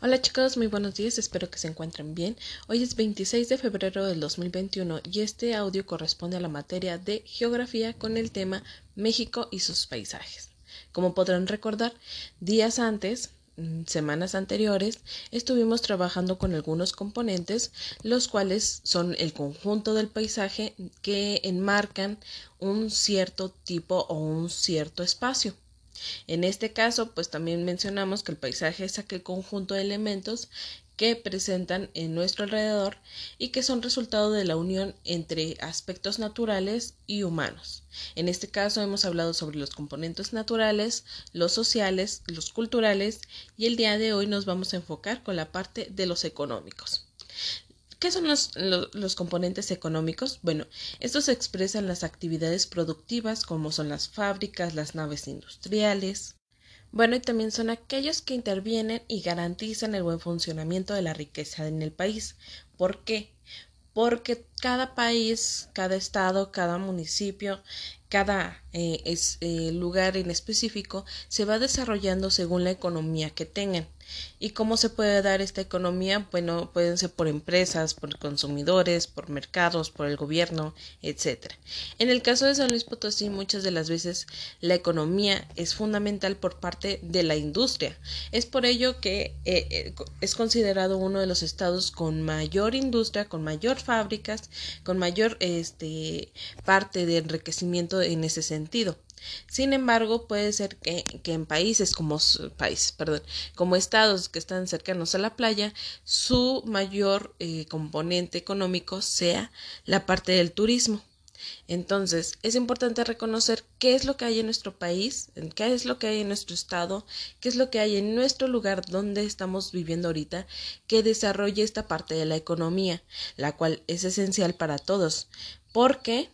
Hola chicos, muy buenos días, espero que se encuentren bien. Hoy es 26 de febrero del 2021 y este audio corresponde a la materia de geografía con el tema México y sus paisajes. Como podrán recordar, días antes, mm, semanas anteriores, estuvimos trabajando con algunos componentes, los cuales son el conjunto del paisaje que enmarcan un cierto tipo o un cierto espacio. En este caso, pues también mencionamos que el paisaje es aquel conjunto de elementos que presentan en nuestro alrededor y que son resultado de la unión entre aspectos naturales y humanos. En este caso hemos hablado sobre los componentes naturales, los sociales, los culturales y el día de hoy nos vamos a enfocar con la parte de los económicos. ¿Qué son los, componentes económicos? Bueno, estos expresan las actividades productivas como son las fábricas, las naves industriales. Bueno, y también son aquellos que intervienen y garantizan el buen funcionamiento de la riqueza en el país. ¿Por qué? Porque cada país, cada estado, cada municipio, cada eh, eh, lugar en específico se va desarrollando según la economía que tengan. ¿Y cómo se puede dar esta economía? Bueno, pueden ser por empresas, por consumidores, por mercados, por el gobierno, etc. En el caso de San Luis Potosí, muchas de las veces la economía es fundamental por parte de la industria. Es por ello que eh, es considerado uno de los estados con mayor industria, con mayor fábricas, con mayor este, parte de enriquecimiento en ese sentido. Sin embargo, puede ser que, en países como países, perdón, como estados que están cercanos a la playa, su mayor eh, componente económico sea la parte del turismo. Entonces, es importante reconocer qué es lo que hay en nuestro país, qué es lo que hay en nuestro estado, qué es lo que hay en nuestro lugar donde estamos viviendo ahorita, que desarrolle esta parte de la economía, la cual es esencial para todos, porque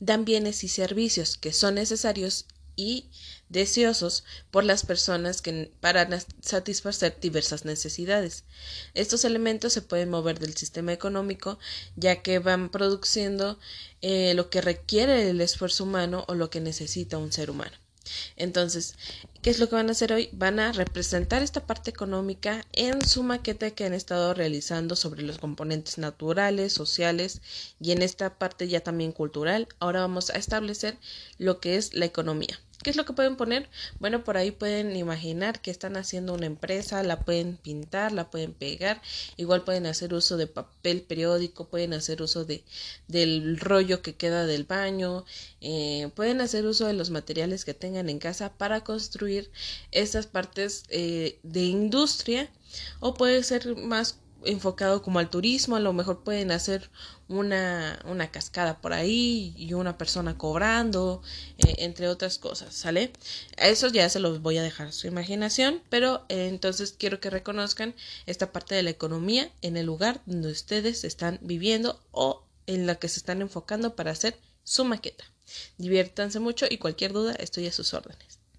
dan bienes y servicios que son necesarios y deseosos por las personas que para satisfacer diversas necesidades. Estos elementos se pueden mover del sistema económico ya que van produciendo eh, lo que requiere el esfuerzo humano o lo que necesita un ser humano. Entonces, ¿qué es lo que van a hacer hoy? Van a representar esta parte económica en su maqueta que han estado realizando sobre los componentes naturales, sociales y en esta parte ya también cultural. Ahora vamos a establecer lo que es la economía. ¿Qué es lo que pueden poner? Bueno, por ahí pueden imaginar que están haciendo una empresa, la pueden pintar, la pueden pegar, igual pueden hacer uso de papel periódico, pueden hacer uso de del rollo que queda del baño, eh, pueden hacer uso de los materiales que tengan en casa para construir estas partes eh, de industria o puede ser más enfocado como al turismo, a lo mejor pueden hacer una, una cascada por ahí y una persona cobrando, eh, entre otras cosas, ¿sale? Eso ya se los voy a dejar a su imaginación, pero eh, entonces quiero que reconozcan esta parte de la economía en el lugar donde ustedes están viviendo o en la que se están enfocando para hacer su maqueta. Diviértanse mucho y cualquier duda estoy a sus órdenes.